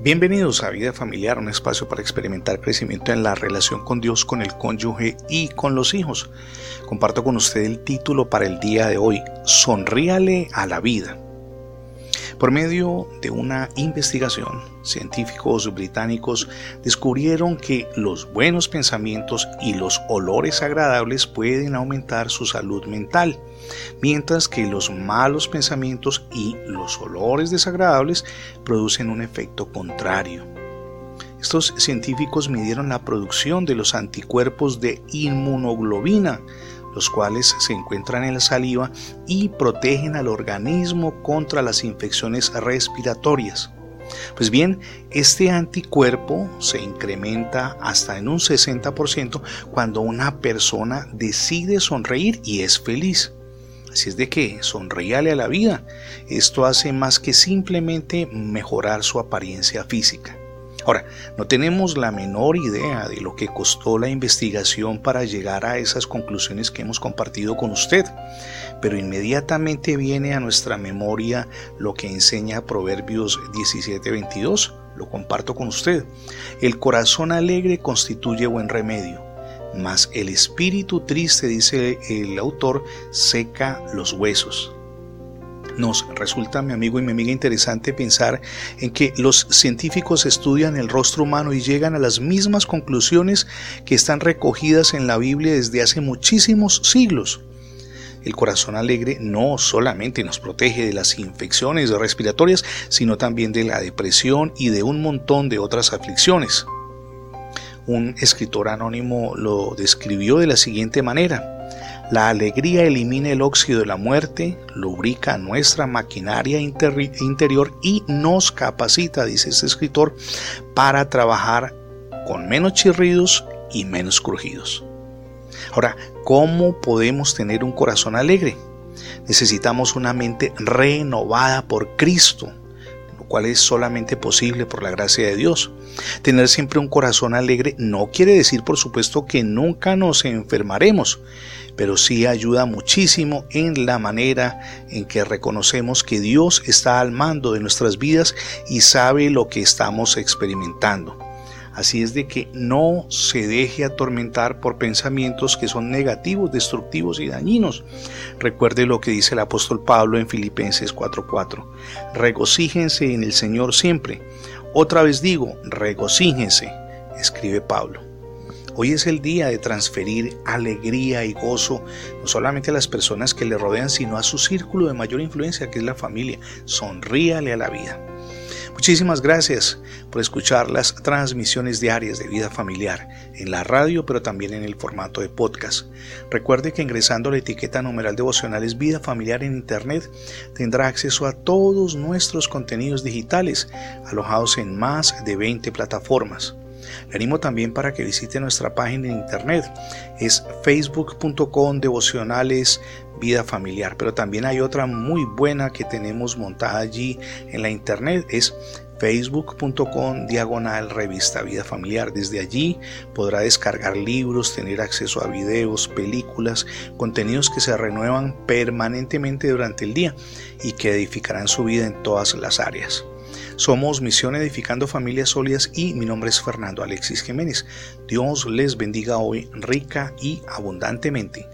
Bienvenidos a Vida Familiar, un espacio para experimentar crecimiento en la relación con Dios, con el cónyuge y con los hijos. Comparto con usted el título para el día de hoy, Sonríale a la vida. Por medio de una investigación, científicos británicos descubrieron que los buenos pensamientos y los olores agradables pueden aumentar su salud mental, mientras que los malos pensamientos y los olores desagradables producen un efecto contrario. Estos científicos midieron la producción de los anticuerpos de inmunoglobina, los cuales se encuentran en la saliva y protegen al organismo contra las infecciones respiratorias. Pues bien, este anticuerpo se incrementa hasta en un 60% cuando una persona decide sonreír y es feliz. Así es de que sonríale a la vida. Esto hace más que simplemente mejorar su apariencia física. Ahora, no tenemos la menor idea de lo que costó la investigación para llegar a esas conclusiones que hemos compartido con usted, pero inmediatamente viene a nuestra memoria lo que enseña Proverbios 17:22. Lo comparto con usted. El corazón alegre constituye buen remedio, mas el espíritu triste, dice el autor, seca los huesos. Nos resulta, mi amigo y mi amiga, interesante pensar en que los científicos estudian el rostro humano y llegan a las mismas conclusiones que están recogidas en la Biblia desde hace muchísimos siglos. El corazón alegre no solamente nos protege de las infecciones respiratorias, sino también de la depresión y de un montón de otras aflicciones. Un escritor anónimo lo describió de la siguiente manera. La alegría elimina el óxido de la muerte, lubrica nuestra maquinaria interior y nos capacita, dice este escritor, para trabajar con menos chirridos y menos crujidos. Ahora, ¿cómo podemos tener un corazón alegre? Necesitamos una mente renovada por Cristo, cual es solamente posible por la gracia de Dios. Tener siempre un corazón alegre no quiere decir, por supuesto, que nunca nos enfermaremos pero sí ayuda muchísimo en la manera en que reconocemos que Dios está al mando de nuestras vidas y sabe lo que estamos experimentando. Así es de que no se deje atormentar por pensamientos que son negativos, destructivos y dañinos. Recuerde lo que dice el apóstol Pablo en Filipenses 4:4. Regocíjense en el Señor siempre. Otra vez digo, regocíjense, escribe Pablo. Hoy es el día de transferir alegría y gozo no solamente a las personas que le rodean, sino a su círculo de mayor influencia, que es la familia. Sonríale a la vida. Muchísimas gracias por escuchar las transmisiones diarias de vida familiar en la radio, pero también en el formato de podcast. Recuerde que ingresando a la etiqueta numeral devocionales Vida Familiar en Internet tendrá acceso a todos nuestros contenidos digitales alojados en más de 20 plataformas. Le animo también para que visite nuestra página en internet. Es facebook.com devocionales vida familiar. Pero también hay otra muy buena que tenemos montada allí en la internet. Es facebook.com diagonal revista vida familiar. Desde allí podrá descargar libros, tener acceso a videos, películas, contenidos que se renuevan permanentemente durante el día y que edificarán su vida en todas las áreas. Somos Misión Edificando Familias Sólidas y mi nombre es Fernando Alexis Jiménez. Dios les bendiga hoy rica y abundantemente.